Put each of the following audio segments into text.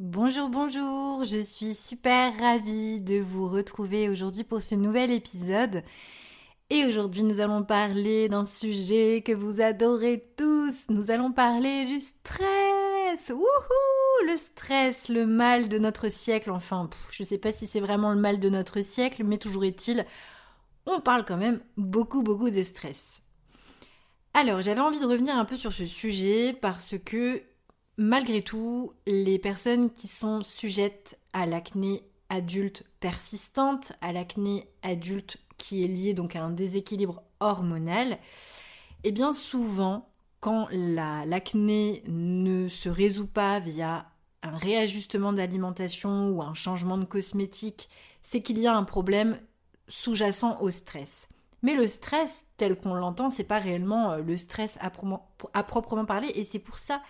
Bonjour, bonjour, je suis super ravie de vous retrouver aujourd'hui pour ce nouvel épisode. Et aujourd'hui, nous allons parler d'un sujet que vous adorez tous. Nous allons parler du stress. Wouhou Le stress, le mal de notre siècle. Enfin, je ne sais pas si c'est vraiment le mal de notre siècle, mais toujours est-il, on parle quand même beaucoup, beaucoup de stress. Alors, j'avais envie de revenir un peu sur ce sujet parce que Malgré tout, les personnes qui sont sujettes à l'acné adulte persistante, à l'acné adulte qui est liée donc à un déséquilibre hormonal, eh bien souvent, quand l'acné ne se résout pas via un réajustement d'alimentation ou un changement de cosmétique, c'est qu'il y a un problème sous-jacent au stress. Mais le stress, tel qu'on l'entend, c'est pas réellement euh, le stress à, proprement parler, et c'est pour ça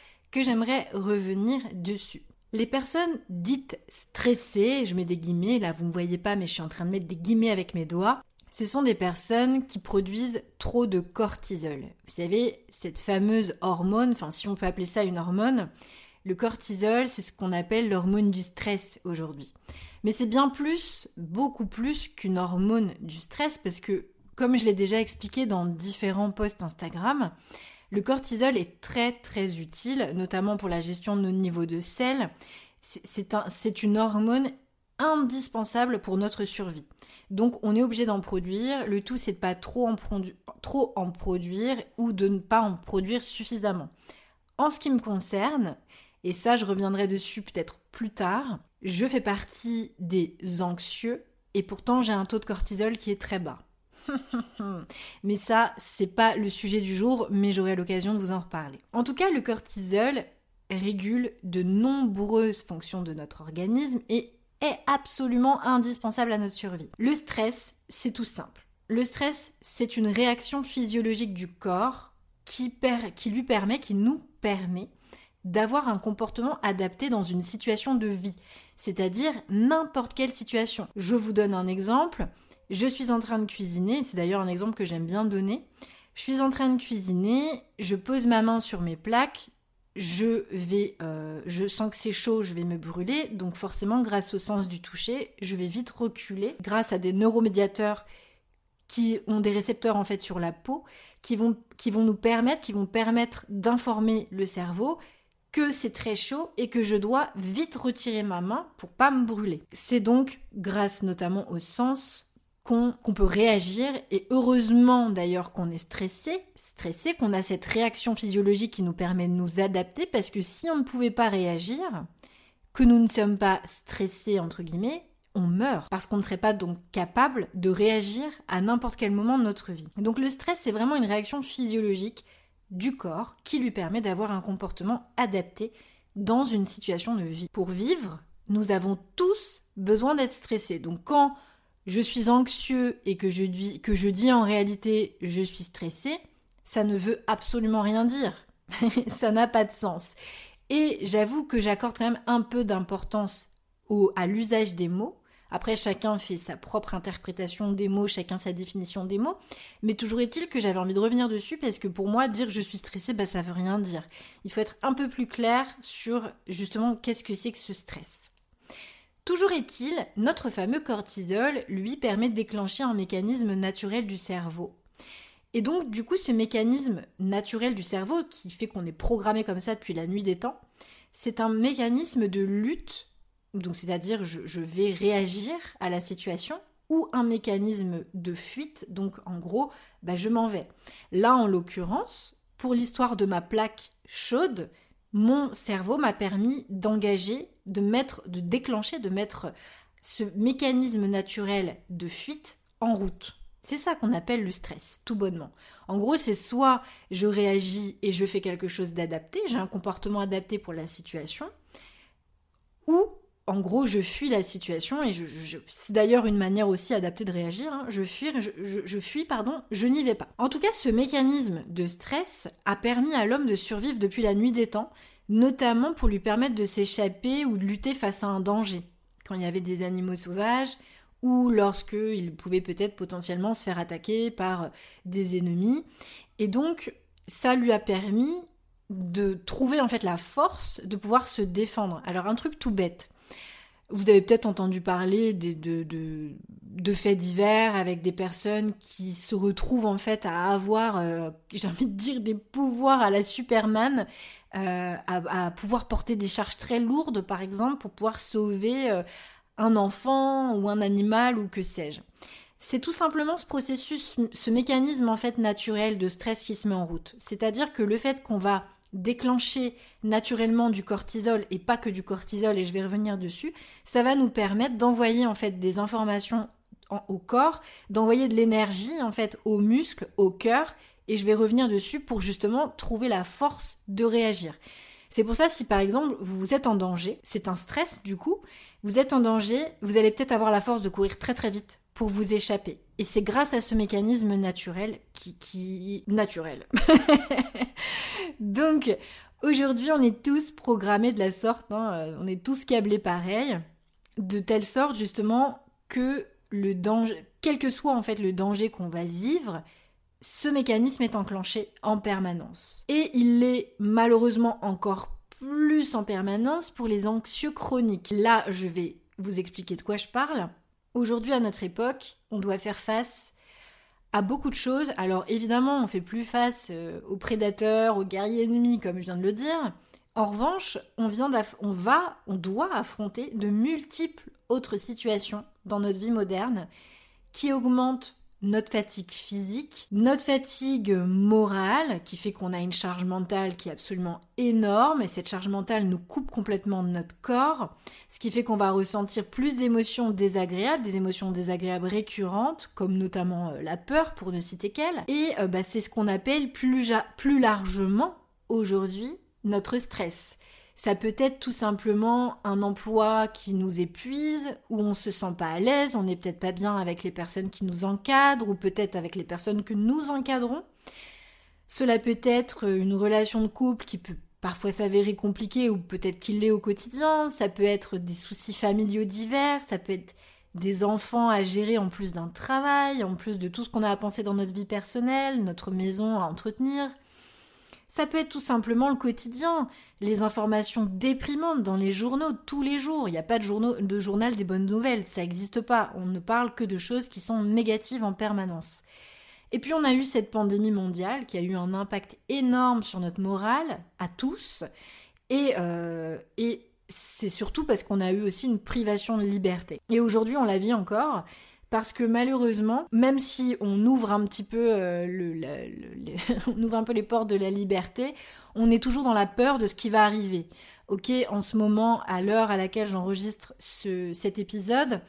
j'aimerais revenir dessus. Les personnes dites stressées, je mets des guillemets, là vous ne me voyez pas mais je suis en train de mettre des guillemets avec mes doigts, ce sont des personnes qui produisent trop de cortisol. Vous savez, cette fameuse hormone, enfin si on peut appeler ça une hormone, le cortisol, c'est ce qu'on appelle l'hormone du stress aujourd'hui. Mais c'est bien plus, beaucoup plus qu'une hormone du stress parce que, comme je l'ai déjà expliqué dans différents posts Instagram, le cortisol est très très utile, notamment pour la gestion de nos niveaux de sel. C'est une hormone indispensable pour notre survie. Donc on est obligé d'en produire. Le tout c'est de pas trop en, trop en produire ou de ne pas en produire suffisamment. En ce qui me concerne, et ça je reviendrai dessus peut-être plus tard, je fais partie des anxieux et pourtant j'ai un taux de cortisol qui est très bas. mais ça, c'est pas le sujet du jour, mais j'aurai l'occasion de vous en reparler. En tout cas, le cortisol régule de nombreuses fonctions de notre organisme et est absolument indispensable à notre survie. Le stress, c'est tout simple. Le stress, c'est une réaction physiologique du corps qui, lui permet, qui nous permet d'avoir un comportement adapté dans une situation de vie, c'est-à-dire n'importe quelle situation. Je vous donne un exemple. Je suis en train de cuisiner, c'est d'ailleurs un exemple que j'aime bien donner. Je suis en train de cuisiner, je pose ma main sur mes plaques, je vais, euh, je sens que c'est chaud, je vais me brûler, donc forcément grâce au sens du toucher, je vais vite reculer grâce à des neuromédiateurs qui ont des récepteurs en fait sur la peau, qui vont, qui vont nous permettre, qui vont permettre d'informer le cerveau que c'est très chaud et que je dois vite retirer ma main pour pas me brûler. C'est donc grâce notamment au sens qu'on peut réagir et heureusement d'ailleurs qu'on est stressé, stressé, qu'on a cette réaction physiologique qui nous permet de nous adapter parce que si on ne pouvait pas réagir, que nous ne sommes pas stressés entre guillemets, on meurt parce qu'on ne serait pas donc capable de réagir à n'importe quel moment de notre vie. Donc le stress c'est vraiment une réaction physiologique du corps qui lui permet d'avoir un comportement adapté dans une situation de vie. Pour vivre, nous avons tous besoin d'être stressés. Donc quand je suis anxieux et que je, dis, que je dis en réalité je suis stressé, ça ne veut absolument rien dire. ça n'a pas de sens. Et j'avoue que j'accorde quand même un peu d'importance à l'usage des mots. Après, chacun fait sa propre interprétation des mots, chacun sa définition des mots. Mais toujours est-il que j'avais envie de revenir dessus parce que pour moi, dire je suis stressé, bah, ça veut rien dire. Il faut être un peu plus clair sur justement qu'est-ce que c'est que ce stress. Toujours est-il, notre fameux cortisol, lui, permet de déclencher un mécanisme naturel du cerveau. Et donc, du coup, ce mécanisme naturel du cerveau, qui fait qu'on est programmé comme ça depuis la nuit des temps, c'est un mécanisme de lutte, donc c'est-à-dire je, vais réagir à la situation, ou un mécanisme de fuite, donc en gros, bah, je m'en vais. Là, en l'occurrence, pour l'histoire de ma plaque chaude, mon cerveau m'a permis d'engager, de mettre, de déclencher, de mettre ce mécanisme naturel de fuite en route. C'est ça qu'on appelle le stress, tout bonnement. En gros, c'est soit je réagis et je fais quelque chose d'adapté, j'ai un comportement adapté pour la situation, ou en gros, je fuis la situation et je, c'est d'ailleurs une manière aussi adaptée de réagir. Hein. Je fuis, je, fuis, pardon, je n'y vais pas. En tout cas, ce mécanisme de stress a permis à l'homme de survivre depuis la nuit des temps, notamment pour lui permettre de s'échapper ou de lutter face à un danger. Quand il y avait des animaux sauvages ou lorsqu'il pouvait peut-être potentiellement se faire attaquer par des ennemis. Et donc, ça lui a permis de trouver en fait la force de pouvoir se défendre. Alors un truc tout bête. Vous avez peut-être entendu parler de, faits divers avec des personnes qui se retrouvent en fait à avoir, euh, j'ai envie de dire, des pouvoirs à la Superman, euh, à, pouvoir porter des charges très lourdes par exemple pour pouvoir sauver euh, un enfant ou un animal ou que sais-je. C'est tout simplement ce processus, ce mécanisme en fait naturel de stress qui se met en route. C'est-à-dire que le fait qu'on va déclencher naturellement du cortisol et pas que du cortisol et je vais revenir dessus, ça va nous permettre d'envoyer en fait des informations au corps, d'envoyer de l'énergie en fait aux muscles, au cœur et je vais revenir dessus pour justement trouver la force de réagir. C'est pour ça si par exemple vous êtes en danger, c'est un stress du coup, vous êtes en danger, vous allez peut-être avoir la force de courir très très vite pour vous échapper. Et c'est grâce à ce mécanisme naturel qui... qui... naturel. Donc, aujourd'hui, on est tous programmés de la sorte, hein, euh, on est tous câblés pareil, de telle sorte justement que le danger, quel que soit en fait le danger qu'on va vivre, ce mécanisme est enclenché en permanence. Et il l'est malheureusement encore plus en permanence pour les anxieux chroniques. Là, je vais vous expliquer de quoi je parle. Aujourd'hui, à notre époque, on doit faire face à beaucoup de choses. Alors évidemment, on fait plus face euh, aux prédateurs, aux guerriers ennemis, comme je viens de le dire. En revanche, on, vient on va, on doit affronter de multiples autres situations dans notre vie moderne qui augmentent notre fatigue physique, notre fatigue morale, qui fait qu'on a une charge mentale qui est absolument énorme, et cette charge mentale nous coupe complètement de notre corps, ce qui fait qu'on va ressentir plus d'émotions désagréables, des émotions désagréables récurrentes, comme notamment euh, la peur, pour ne citer qu'elle, et euh, bah, c'est ce qu'on appelle plus, plus largement aujourd'hui notre stress. Ça peut être tout simplement un emploi qui nous épuise, où on se sent pas à l'aise, on n'est peut-être pas bien avec les personnes qui nous encadrent, ou peut-être avec les personnes que nous encadrons. Cela peut être une relation de couple qui peut parfois s'avérer compliquée, ou peut-être qu'il l'est au quotidien. Ça peut être des soucis familiaux divers, ça peut être des enfants à gérer en plus d'un travail, en plus de tout ce qu'on a à penser dans notre vie personnelle, notre maison à entretenir. Ça peut être tout simplement le quotidien, les informations déprimantes dans les journaux tous les jours. Il n'y a pas de, de journal des bonnes nouvelles, ça n'existe pas. On ne parle que de choses qui sont négatives en permanence. Et puis on a eu cette pandémie mondiale qui a eu un impact énorme sur notre morale, à tous. Et, euh, et c'est surtout parce qu'on a eu aussi une privation de liberté. Et aujourd'hui on la vit encore parce que malheureusement, même si on ouvre un petit peu euh, le, on ouvre un peu les portes de la liberté, on est toujours dans la peur de ce qui va arriver. Ok, en ce moment, à l'heure à laquelle j'enregistre cet épisode,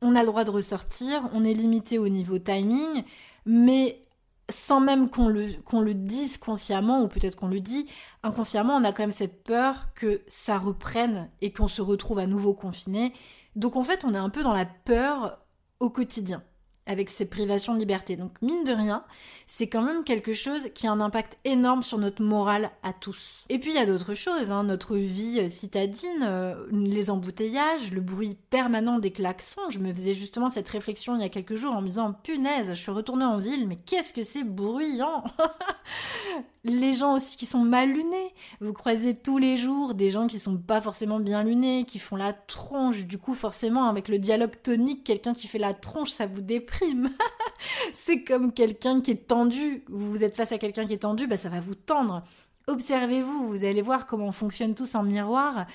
on a le droit de ressortir, on est limité au niveau timing, mais sans même qu'on le, qu'on le dise consciemment, ou peut-être qu'on le dit, inconsciemment, on a quand même cette peur que ça reprenne et qu'on se retrouve à nouveau confiné. Donc en fait, on est un peu dans la peur au quotidien avec ces privations de liberté. Donc mine de rien, c'est quand même quelque chose qui a un impact énorme sur notre morale à tous. Et puis il y a d'autres choses, hein. notre vie euh, citadine, euh, les embouteillages, le bruit permanent des klaxons. Je me faisais justement cette réflexion il y a quelques jours en me disant punaise, je suis retournée en ville, mais qu'est-ce que c'est bruyant? les gens aussi qui sont mal lunés. Vous croisez tous les jours des gens qui sont pas forcément bien lunés, qui font la tronche. Du coup, forcément, avec le dialogue tonique, quelqu'un qui fait la tronche, ça vous déprime. c'est comme quelqu'un qui est tendu. Vous êtes face à quelqu'un qui est tendu, bah, ça va vous tendre. Observez-vous, vous allez voir comment on fonctionne tous en miroir.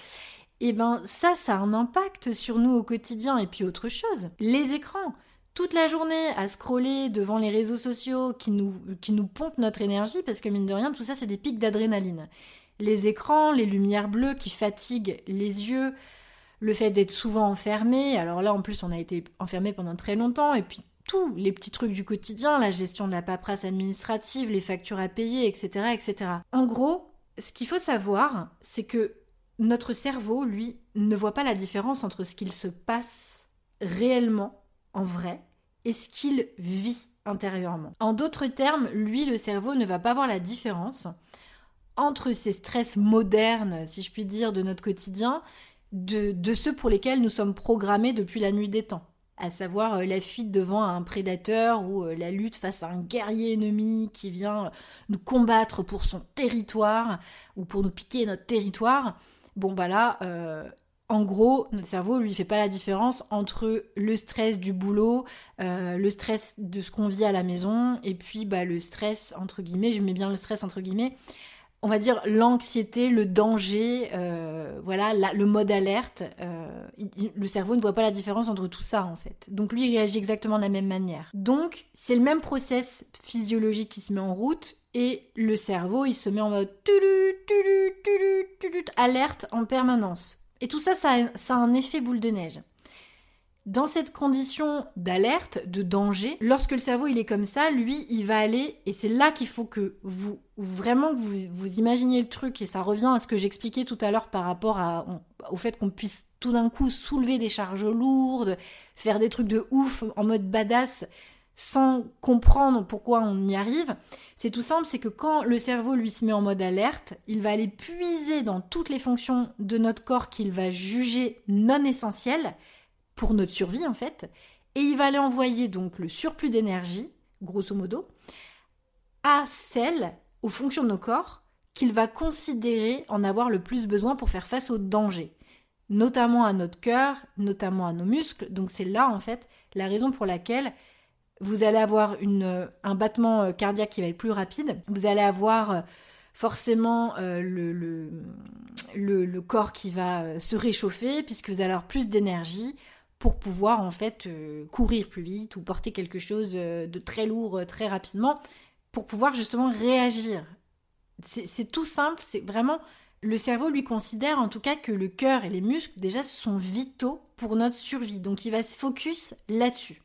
Et eh ben ça, ça a un impact sur nous au quotidien. Et puis autre chose, les écrans toute la journée à scroller devant les réseaux sociaux qui nous, qui nous pompent notre énergie, parce que mine de rien, tout ça, c'est des pics d'adrénaline. Les écrans, les lumières bleues qui fatiguent les yeux, le fait d'être souvent enfermé, alors là en plus on a été enfermé pendant très longtemps, et puis tous les petits trucs du quotidien, la gestion de la paperasse administrative, les factures à payer, etc. etc. En gros, ce qu'il faut savoir, c'est que notre cerveau, lui, ne voit pas la différence entre ce qu'il se passe réellement, en vrai, et ce qu'il vit intérieurement. En d'autres termes, lui, le cerveau, ne va pas voir la différence entre ces stress modernes, si je puis dire, de notre quotidien, de, ceux pour lesquels nous sommes programmés depuis la nuit des temps à savoir euh, la fuite devant un prédateur ou euh, la lutte face à un guerrier ennemi qui vient euh, nous combattre pour son territoire ou pour nous piquer notre territoire. Bon bah là, en gros, notre cerveau lui fait pas la différence entre le stress du boulot, euh, le stress de ce qu'on vit à la maison, et puis bah, le stress entre guillemets, je mets bien le stress entre guillemets, on va dire l'anxiété, le danger, euh, voilà, le mode alerte. Euh, le cerveau ne voit pas la différence entre tout ça en fait. Donc lui il réagit exactement de la même manière. Donc c'est le même process physiologique qui se met en route et le cerveau il se met en mode alerte en permanence. Et tout ça, ça a, un effet boule de neige. Dans cette condition d'alerte, de danger, lorsque le cerveau il est comme ça, lui, il va aller, et c'est là qu'il faut que vous, vraiment, vous, vous imaginiez le truc, et ça revient à ce que j'expliquais tout à l'heure par rapport au fait qu'on puisse tout d'un coup soulever des charges lourdes, faire des trucs de ouf en mode badass, sans comprendre pourquoi on y arrive, c'est tout simple, c'est que quand le cerveau lui se met en mode alerte, il va aller puiser dans toutes les fonctions de notre corps qu'il va juger non essentielles pour notre survie en fait, et il va aller envoyer donc le surplus d'énergie, grosso modo, à celles, aux fonctions de nos corps, qu'il va considérer en avoir le plus besoin pour faire face aux dangers, notamment à notre cœur, notamment à nos muscles. Donc c'est là en fait la raison pour laquelle vous allez avoir une, un battement euh, cardiaque qui va être plus rapide, vous allez avoir euh, forcément euh, le, le, le, corps qui va se réchauffer puisque vous allez avoir plus d'énergie pour pouvoir en fait courir plus vite ou porter quelque chose de très lourd très rapidement pour pouvoir justement réagir. C'est tout simple, c'est vraiment le cerveau lui considère en tout cas que le cœur et les muscles déjà sont vitaux pour notre survie. Donc il va se focus là-dessus.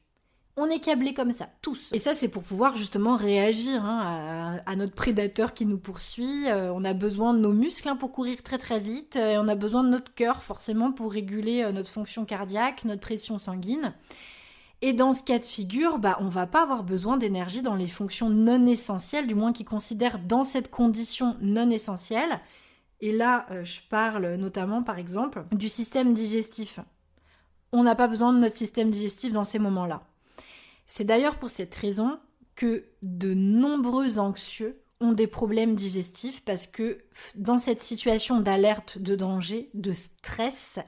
On est câblés comme ça, tous. Et ça, c'est pour pouvoir justement réagir hein, à, notre prédateur qui nous poursuit. Euh, on a besoin de nos muscles hein, pour courir très très vite. et on a besoin de notre cœur forcément pour réguler euh, notre fonction cardiaque, notre pression sanguine. Et dans ce cas de figure, bah, on va pas avoir besoin d'énergie dans les fonctions non essentielles, du moins qui considèrent dans cette condition non essentielle. Et là, euh, je parle notamment, par exemple, du système digestif. On n'a pas besoin de notre système digestif dans ces moments-là. C'est d'ailleurs pour cette raison que de nombreux anxieux ont des problèmes digestifs parce que dans cette situation d'alerte, de danger, de stress,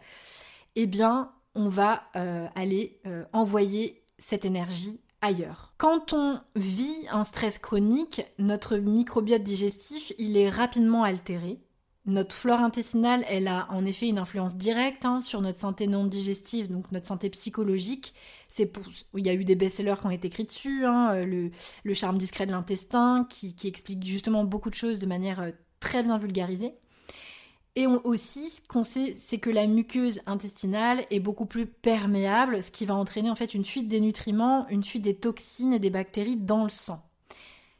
eh bien, on va euh, aller euh, envoyer cette énergie ailleurs. Quand on vit un stress chronique, notre microbiote digestif, il est rapidement altéré. Notre flore intestinale, elle a en effet une influence directe hein, sur notre santé non digestive, donc notre santé psychologique. C'est il y a eu des best-sellers qui ont été écrits dessus, hein, euh, le, charme discret de l'intestin, qui, explique justement beaucoup de choses de manière euh, très bien vulgarisée. Et aussi, ce qu'on sait, c'est que la muqueuse intestinale est beaucoup plus perméable, ce qui va entraîner en fait une fuite des nutriments, une fuite des toxines et des bactéries dans le sang.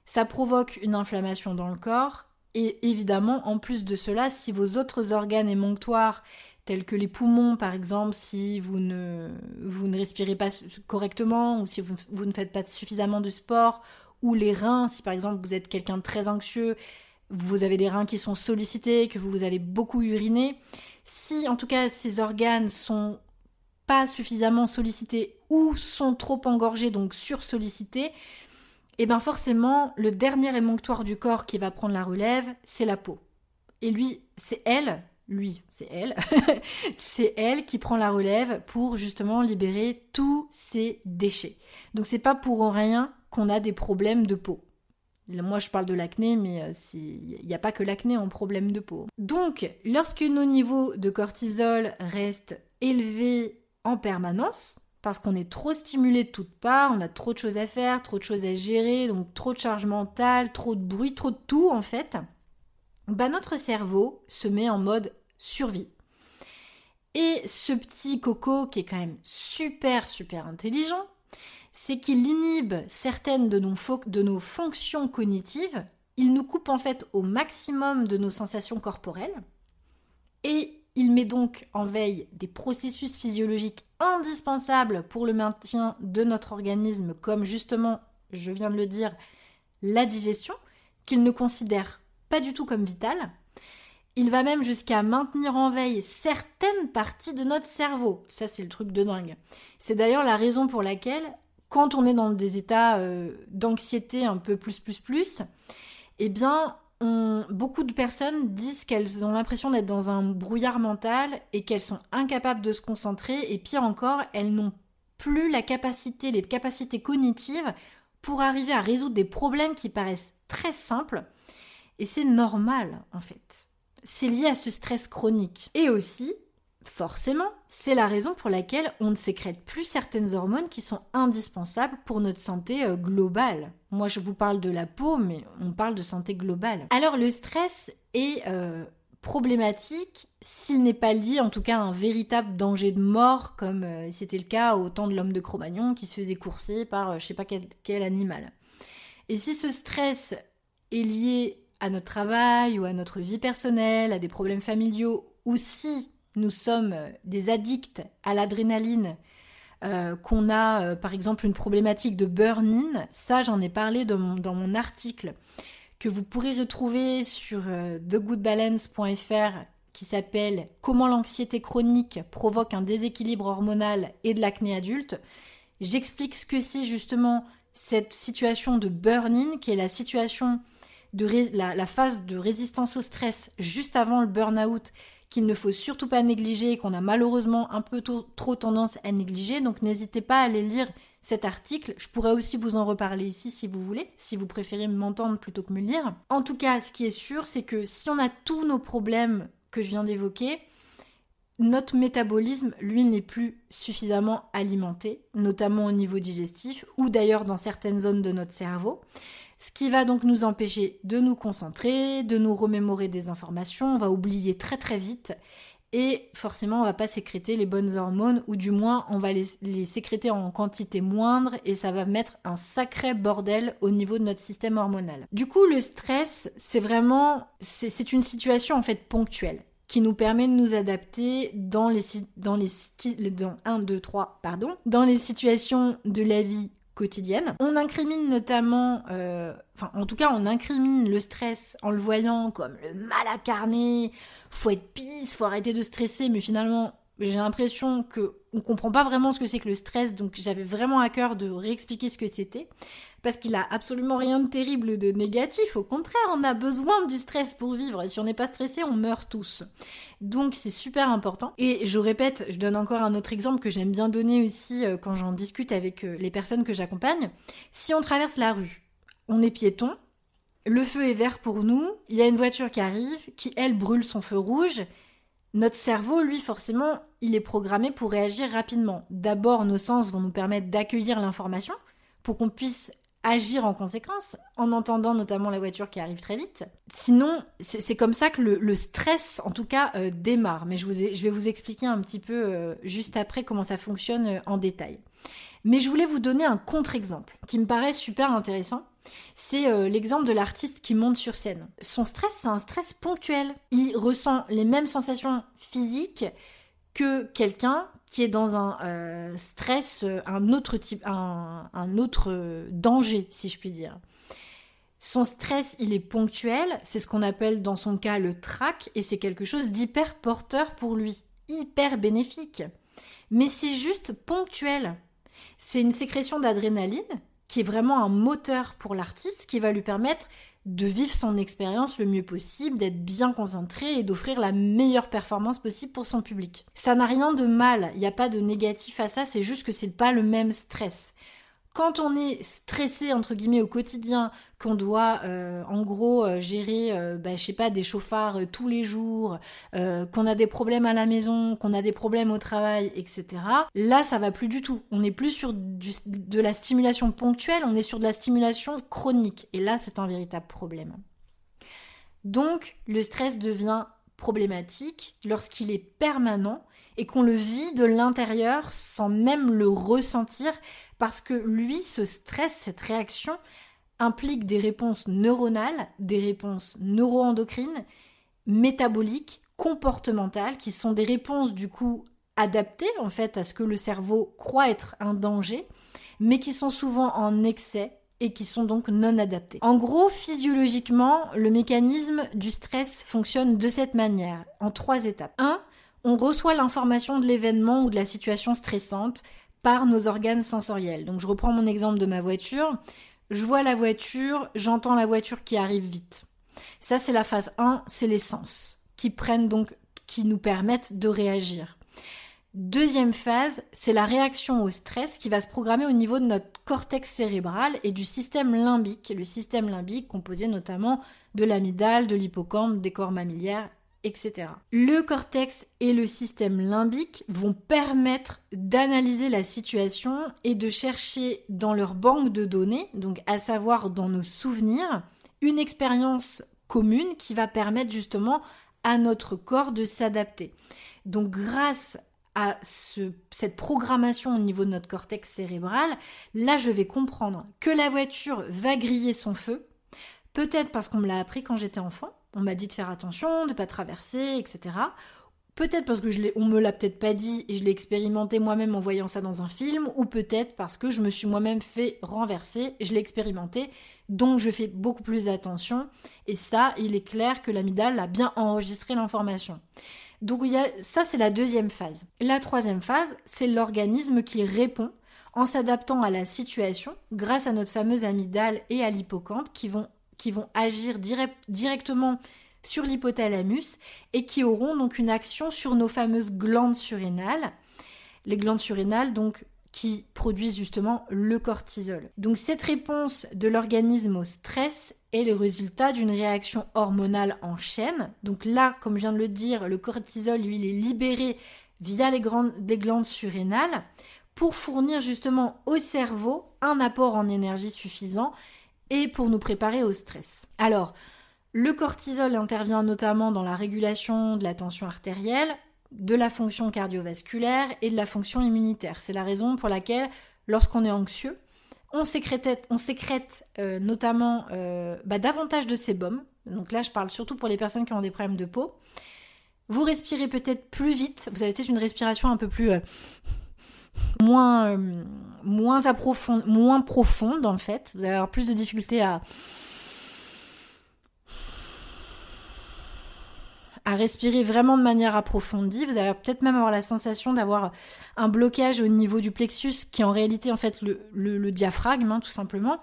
Ça provoque une inflammation dans le corps et évidemment, en plus de cela, si vos autres organes émonctoires, tels que les poumons par exemple, si vous ne, vous ne respirez pas correctement ou si vous, ne faites pas suffisamment de sport, ou les reins, si par exemple vous êtes quelqu'un de très anxieux, vous avez des reins qui sont sollicités, que vous allez beaucoup uriner, si en tout cas ces organes sont pas suffisamment sollicités ou sont trop engorgés, donc sursollicités, et eh bien forcément, le dernier émonctoire du corps qui va prendre la relève, c'est la peau. Et lui, c'est elle, lui, c'est elle, c'est elle qui prend la relève pour justement libérer tous ces déchets. Donc c'est pas pour rien qu'on a des problèmes de peau. Moi, je parle de l'acné, mais euh, il n'y a pas que l'acné en problème de peau. Donc, lorsque nos niveaux de cortisol restent élevés en permanence, parce qu'on est trop stimulé de toutes parts, on a trop de choses à faire, trop de choses à gérer, donc trop de charge mentale, trop de bruit, trop de tout en fait, bah notre cerveau se met en mode survie. Et ce petit coco qui est quand même super super intelligent, c'est qu'il inhibe certaines de nos, de nos fonctions cognitives, il nous coupe en fait au maximum de nos sensations corporelles, et il met donc en veille des processus physiologiques indispensables pour le maintien de notre organisme, comme justement, je viens de le dire, la digestion, qu'il ne considère pas du tout comme vitale. Il va même jusqu'à maintenir en veille certaines parties de notre cerveau. Ça, c'est le truc de dingue. C'est d'ailleurs la raison pour laquelle, quand on est dans des états euh, d'anxiété un peu plus, plus, plus, eh bien, beaucoup de personnes disent qu'elles ont l'impression d'être dans un brouillard mental et qu'elles sont incapables de se concentrer et pire encore, elles n'ont plus la capacité, les capacités cognitives pour arriver à résoudre des problèmes qui paraissent très simples. Et c'est normal en fait. C'est lié à ce stress chronique. Et aussi, Forcément, c'est la raison pour laquelle on ne sécrète plus certaines hormones qui sont indispensables pour notre santé euh, globale. Moi, je vous parle de la peau, mais on parle de santé globale. Alors, le stress est euh, problématique s'il n'est pas lié, en tout cas, à un véritable danger de mort, comme euh, c'était le cas au temps de l'homme de Cro-Magnon qui se faisait courser par je sais pas quel animal. Et si ce stress est lié à notre travail ou à notre vie personnelle, à des problèmes familiaux, ou si nous sommes euh, des addicts à l'adrénaline, euh, qu'on a euh, par exemple une problématique de burn-in, ça j'en ai parlé dans mon, article que vous pourrez retrouver sur thegoodbalance.fr qui s'appelle Comment l'anxiété chronique provoque un déséquilibre hormonal et de l'acné adulte. J'explique ce que c'est justement cette situation de burn-in qui est la situation de la phase de résistance au stress juste avant le burn-out qu'il ne faut surtout pas négliger et qu'on a malheureusement un peu trop tendance à négliger. Donc n'hésitez pas à aller lire cet article. Je pourrais aussi vous en reparler ici si vous voulez, si vous préférez m'entendre plutôt que me lire. En tout cas, ce qui est sûr, c'est que si on a tous nos problèmes que je viens d'évoquer, notre métabolisme, lui, n'est plus suffisamment alimenté, notamment au niveau digestif ou d'ailleurs dans certaines zones de notre cerveau ce qui va donc nous empêcher de nous concentrer, de nous remémorer des informations, on va oublier très très vite et forcément on va pas sécréter les bonnes hormones ou du moins on va les, sécréter en quantité moindre et ça va mettre un sacré bordel au niveau de notre système hormonal. Du coup le stress c'est vraiment c'est une situation en fait ponctuelle qui nous permet de nous adapter dans les dans les dans 1 2 3 pardon dans les situations de la vie quotidienne. On incrimine notamment, euh, enfin en tout cas on incrimine le stress en le voyant comme le mal incarné, faut être pisse, faut arrêter de stresser, mais finalement j'ai l'impression que on comprend pas vraiment ce que c'est que le stress, donc j'avais vraiment à cœur de réexpliquer ce que c'était, parce qu'il a absolument rien de terrible de négatif. Au contraire, on a besoin du stress pour vivre, et si on n'est pas stressé, on meurt tous. Donc c'est super important. Et je répète, je donne encore un autre exemple que j'aime bien donner aussi euh, quand j'en discute avec euh, les personnes que j'accompagne. Si on traverse la rue, on est piéton, le feu est vert pour nous, il y a une voiture qui arrive, qui elle brûle son feu rouge notre cerveau, lui, forcément, il est programmé pour réagir rapidement. D'abord, nos sens vont nous permettre d'accueillir l'information pour qu'on puisse agir en conséquence, en entendant notamment la voiture qui arrive très vite. Sinon, c'est comme ça que le, stress, en tout cas, euh, démarre. Mais je, vais vous expliquer un petit peu euh, juste après comment ça fonctionne euh, en détail. Mais je voulais vous donner un contre-exemple qui me paraît super intéressant c'est euh, l'exemple de l'artiste qui monte sur scène. Son stress, c'est un stress ponctuel. Il ressent les mêmes sensations physiques que quelqu'un qui est dans un euh, stress, euh, un autre type, un, autre danger, si je puis dire. Son stress, il est ponctuel, c'est ce qu'on appelle dans son cas le trac, et c'est quelque chose d'hyper porteur pour lui, hyper bénéfique. Mais c'est juste ponctuel. C'est une sécrétion d'adrénaline qui est vraiment un moteur pour l'artiste qui va lui permettre de vivre son expérience le mieux possible, d'être bien concentré et d'offrir la meilleure performance possible pour son public. Ça n'a rien de mal, il n'y a pas de négatif à ça, c'est juste que c'est pas le même stress. Quand on est stressé entre guillemets au quotidien, qu'on doit euh, en gros euh, gérer, euh, bah, des chauffards tous les jours, qu'on a des problèmes à la maison, qu'on a des problèmes au travail, etc. Là, ça va plus du tout. On n'est plus sur de la stimulation ponctuelle, on est sur de la stimulation chronique. Et là, c'est un véritable problème. Donc, le stress devient problématique lorsqu'il est permanent et qu'on le vit de l'intérieur sans même le ressentir parce que lui, ce stress, cette réaction implique des réponses neuronales, des réponses neuroendocrines, métaboliques, comportementales, qui sont des réponses du coup adaptées en fait à ce que le cerveau croit être un danger, mais qui sont souvent en excès et qui sont donc non adaptées. En gros, physiologiquement, le mécanisme du stress fonctionne de cette manière, en trois étapes. 1. On reçoit l'information de l'événement ou de la situation stressante par nos organes sensoriels. Donc je reprends mon exemple de ma voiture. Je vois la voiture, j'entends la voiture qui arrive vite. Ça c'est la phase 1, c'est les sens qui prennent donc qui nous permettent de réagir. Deuxième phase, c'est la réaction au stress qui va se programmer au niveau de notre cortex cérébral et du système limbique, le système limbique composé notamment de l'amygdale, de l'hippocampe, des corps mammillaires Le cortex et le système limbique vont permettre d'analyser la situation et de chercher dans leur banque de données, donc à savoir dans nos souvenirs, une expérience commune qui va permettre justement à notre corps de s'adapter. Donc grâce à cette programmation au niveau de notre cortex cérébral, là je vais comprendre que la voiture va griller son feu, peut-être parce qu'on me l'a appris quand j'étais enfant, on m'a dit de faire attention, de pas traverser, etc. Peut-être parce que je on me l'a peut-être pas dit et je l'ai expérimenté moi-même en voyant ça dans un film, ou peut-être parce que je me suis moi-même fait renverser, je l'ai expérimenté, donc je fais beaucoup plus attention. Et ça, il est clair que l'amidale a bien enregistré l'information. Donc a, ça, c'est la deuxième phase. La troisième phase, c'est l'organisme qui répond en s'adaptant à la situation grâce à notre fameuse amygdale et à l'hippocampe qui vont qui vont agir directement sur l'hypothalamus et qui auront donc une action sur nos fameuses glandes surrénales. Les glandes surrénales, donc, qui produisent justement le cortisol. Donc cette réponse de l'organisme au stress est le résultat d'une réaction hormonale en chaîne. Donc là, comme je viens de le dire, le cortisol, lui, il est libéré via les, les glandes surrénales pour fournir justement au cerveau un apport en énergie suffisant et pour nous préparer au stress. Alors, le cortisol intervient notamment dans la régulation de la tension artérielle, de la fonction cardiovasculaire et de la fonction immunitaire. C'est la raison pour laquelle, lorsqu'on est anxieux, on sécrète, euh, notamment euh, bah, davantage de sébum. Donc là, je parle surtout pour les personnes qui ont des problèmes de peau. Vous respirez peut-être plus vite, vous avez peut-être une respiration un peu plus euh, moins, euh, moins, moins profonde en fait. Vous allez avoir plus de difficultés à, respirer vraiment de manière approfondie. Vous allez peut-être même avoir la sensation d'avoir un blocage au niveau du plexus qui est en réalité en fait le, le, diaphragme hein, tout simplement.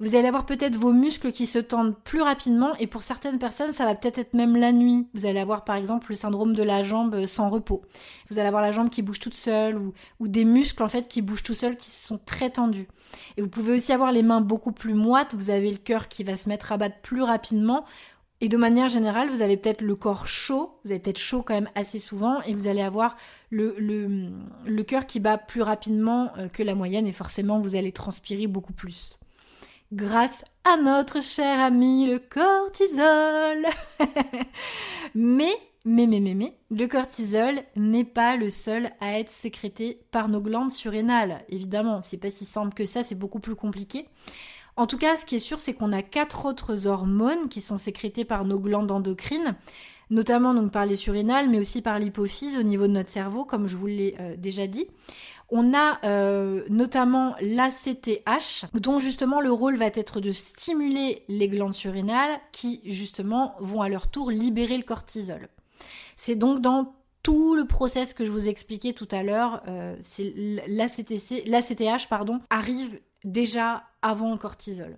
Vous allez avoir peut-être vos muscles qui se tendent plus rapidement et pour certaines personnes, ça va peut-être être même la nuit. Vous allez avoir par exemple le syndrome de la jambe sans repos. Vous allez avoir la jambe qui bouge toute seule ou, des muscles en fait qui bougent tout seuls qui sont très tendus. Et vous pouvez aussi avoir les mains beaucoup plus moites, vous avez le cœur qui va se mettre à battre plus rapidement et de manière générale, vous avez peut-être le corps chaud, vous avez peut-être chaud quand même assez souvent, et vous allez avoir le, le, le cœur qui bat plus rapidement euh, que la moyenne, et forcément vous allez transpirer beaucoup plus grâce à notre cher ami le cortisol. mais, mais, mais, mais, mais, le cortisol n'est pas le seul à être sécrété par nos glandes surrénales. Évidemment, c'est pas si simple que ça, c'est beaucoup plus compliqué. En tout cas, ce qui est sûr, c'est qu'on a quatre autres hormones qui sont sécrétées par nos glandes endocrines, notamment donc par les surrénales, mais aussi par l'hypophyse au niveau de notre cerveau, comme je vous l'ai euh, déjà dit. On a euh, notamment l'ACTH, dont justement le rôle va être de stimuler les glandes surrénales qui justement vont à leur tour libérer le cortisol. C'est donc dans tout le process que je vous expliquais tout à l'heure, euh, l'ACTH arrive déjà avant le cortisol.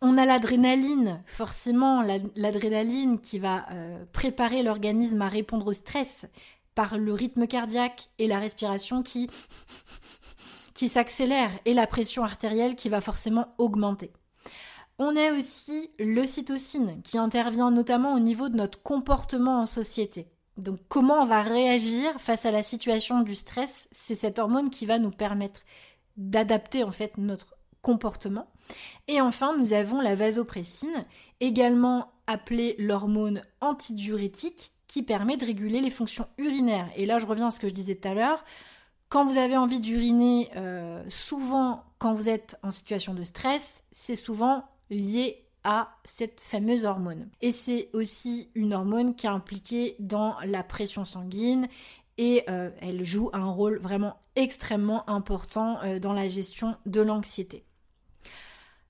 On a l'adrénaline, forcément l'adrénaline qui va euh, préparer l'organisme à répondre au stress, par le rythme cardiaque et la respiration qui qui s'accélère et la pression artérielle qui va forcément augmenter. On a aussi l'ocytocine qui intervient notamment au niveau de notre comportement en société. Donc comment on va réagir face à la situation du stress, c'est cette hormone qui va nous permettre d'adapter en fait notre comportement. Et enfin, nous avons la vasopressine, également appelée l'hormone antidiurétique, qui permet de réguler les fonctions urinaires. Et là, je reviens à ce que je disais tout à l'heure. Quand vous avez envie d'uriner, euh, souvent quand vous êtes en situation de stress, c'est souvent lié à cette fameuse hormone. Et c'est aussi une hormone qui est impliquée dans la pression sanguine et euh, elle joue un rôle vraiment extrêmement important euh, dans la gestion de l'anxiété.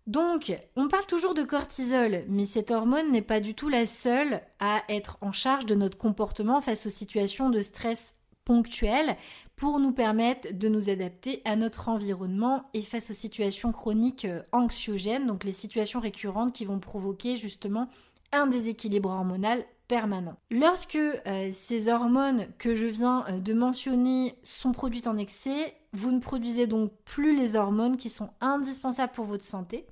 Donc, on parle toujours de cortisol, mais cette hormone n'est pas du tout la seule à être en charge de notre comportement face aux situations de stress ponctuelles pour nous permettre de nous adapter à notre environnement et face aux situations chroniques euh, anxiogènes, donc les situations récurrentes qui vont provoquer justement un déséquilibre hormonal permanent. Lorsque euh, ces hormones que je viens euh, de mentionner sont produites en excès, vous ne produisez donc plus les hormones qui sont indispensables pour votre santé.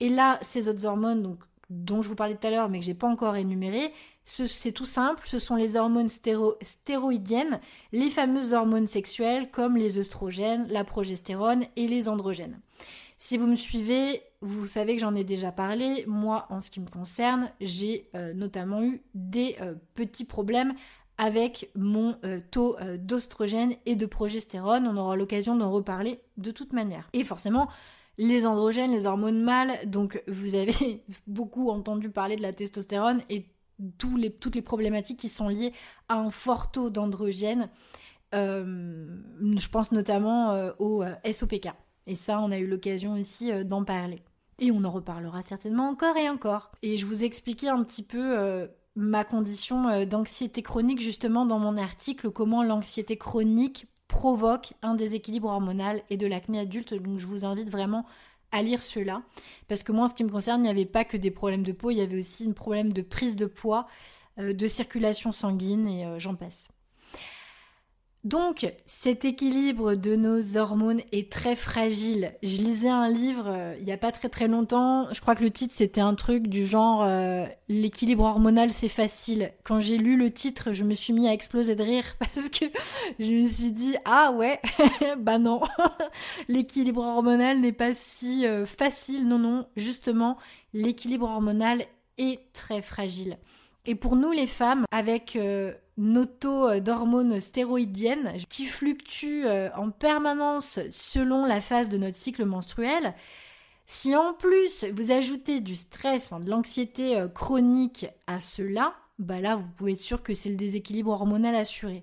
Et là, ces autres hormones, dont je vous parlais tout à l'heure, mais que j'ai pas encore énumérées, c'est tout simple, ce sont les hormones stéroïdiennes, les fameuses hormones sexuelles comme les œstrogènes, la progestérone et les androgènes. Si vous me suivez, vous savez que j'en ai déjà parlé. Moi, en ce qui me concerne, j'ai euh, notamment eu des euh, petits problèmes avec mon euh, taux d'oestrogène et de progestérone. On aura l'occasion d'en reparler de toute manière. Et forcément, les androgènes, les hormones mâles. Donc vous avez beaucoup entendu parler de la testostérone et toutes les problématiques qui sont liées à un fort taux d'androgènes. Euh, je pense notamment euh, au euh, SOPK. Et ça, on a eu l'occasion ici d'en parler. Et on en reparlera certainement encore et encore. Et je vous expliquais un petit peu ma condition d'anxiété chronique justement dans mon article, comment l'anxiété chronique provoque un déséquilibre hormonal et de l'acné adulte. Donc je vous invite vraiment à lire cela. Parce que moi, en ce qui me concerne, il n'y avait pas que des problèmes de peau, il y avait aussi un problème de prise de poids, euh, de circulation sanguine et euh, j'en passe. Donc, cet équilibre de nos hormones est très fragile. Je lisais un livre euh, il n'y a pas très très longtemps. Je crois que le titre c'était un truc du genre euh, l'équilibre hormonal c'est facile. Quand j'ai lu le titre, je me suis mis à exploser de rire parce que je me suis dit ah ouais, bah non, l'équilibre hormonal n'est pas si euh, facile. Non non, justement, l'équilibre hormonal est très fragile. Et pour nous les femmes, avec nos taux d'hormones stéroïdiennes qui fluctuent euh, en permanence selon la phase de notre cycle menstruel, si en plus vous ajoutez du stress, enfin de l'anxiété euh, chronique à cela, bah là vous pouvez être sûr que c'est le déséquilibre hormonal assuré.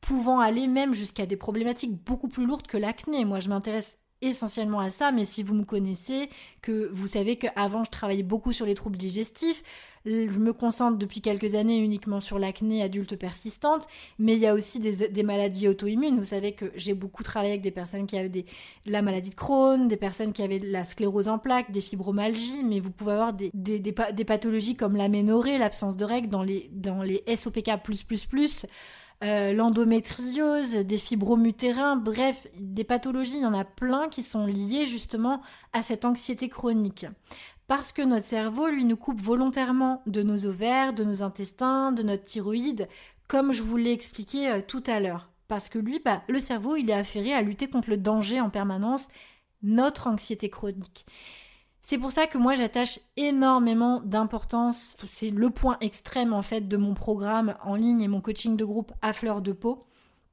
Pouvant aller même jusqu'à des problématiques beaucoup plus lourdes que l'acné. Moi je m'intéresse essentiellement à ça, mais si vous me connaissez, que vous savez qu'avant je travaillais beaucoup sur les troubles digestifs, je me concentre depuis quelques années uniquement sur l'acné adulte persistante, mais il y a aussi des, maladies auto-immunes. Vous savez que j'ai beaucoup travaillé avec des personnes qui avaient des, la maladie de Crohn, des personnes qui avaient la sclérose en plaques, des fibromalgies, mais vous pouvez avoir des, des, pathologies comme l'aménorrhée, l'absence de règles dans les, dans les SOPK++, euh, l'endométriose, des fibromes utérins, bref, des pathologies, il y en a plein qui sont liées justement à cette anxiété chronique parce que notre cerveau, lui, nous coupe volontairement de nos ovaires, de nos intestins, de notre thyroïde, comme je vous l'ai expliqué euh, tout à l'heure. Parce que lui, bah, le cerveau, il est affairé à lutter contre le danger en permanence, notre anxiété chronique. C'est pour ça que moi j'attache énormément d'importance, c'est le point extrême en fait de mon programme en ligne et mon coaching de groupe à fleur de peau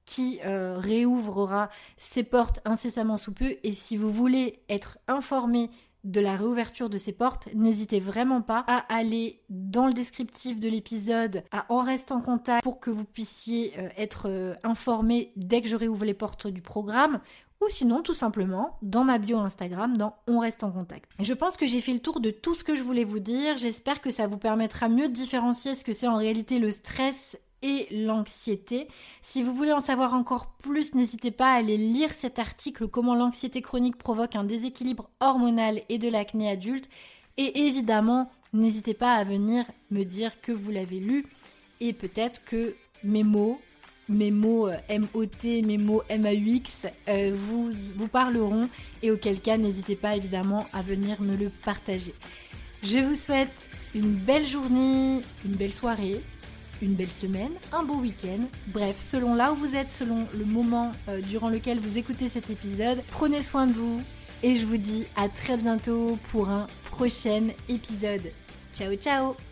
qui euh, réouvrera ses portes incessamment sous peu. Et si vous voulez être informé de la réouverture de ces portes, n'hésitez vraiment pas à aller dans le descriptif de l'épisode, à en rester en contact pour que vous puissiez euh, être euh, informé dès que je réouvre les portes du programme ou sinon tout simplement dans ma bio Instagram dans On reste en contact. je pense que j'ai fait le tour de tout ce que je voulais vous dire. J'espère que ça vous permettra mieux de différencier ce que c'est en réalité le stress et l'anxiété. Si vous voulez en savoir encore plus, n'hésitez pas à aller lire cet article Comment l'anxiété chronique provoque un déséquilibre hormonal et de l'acné adulte. Et évidemment, n'hésitez pas à venir me dire que vous l'avez lu et peut-être que mes mots mes mots euh, M-O-T, mes mots M-A-U-X euh, vous, vous parleront et auquel cas n'hésitez pas évidemment à venir me le partager. Je vous souhaite une belle journée, une belle soirée, une belle semaine, un beau week-end. Bref, selon là où vous êtes, selon le moment euh, durant lequel vous écoutez cet épisode, prenez soin de vous et je vous dis à très bientôt pour un prochain épisode. Ciao ciao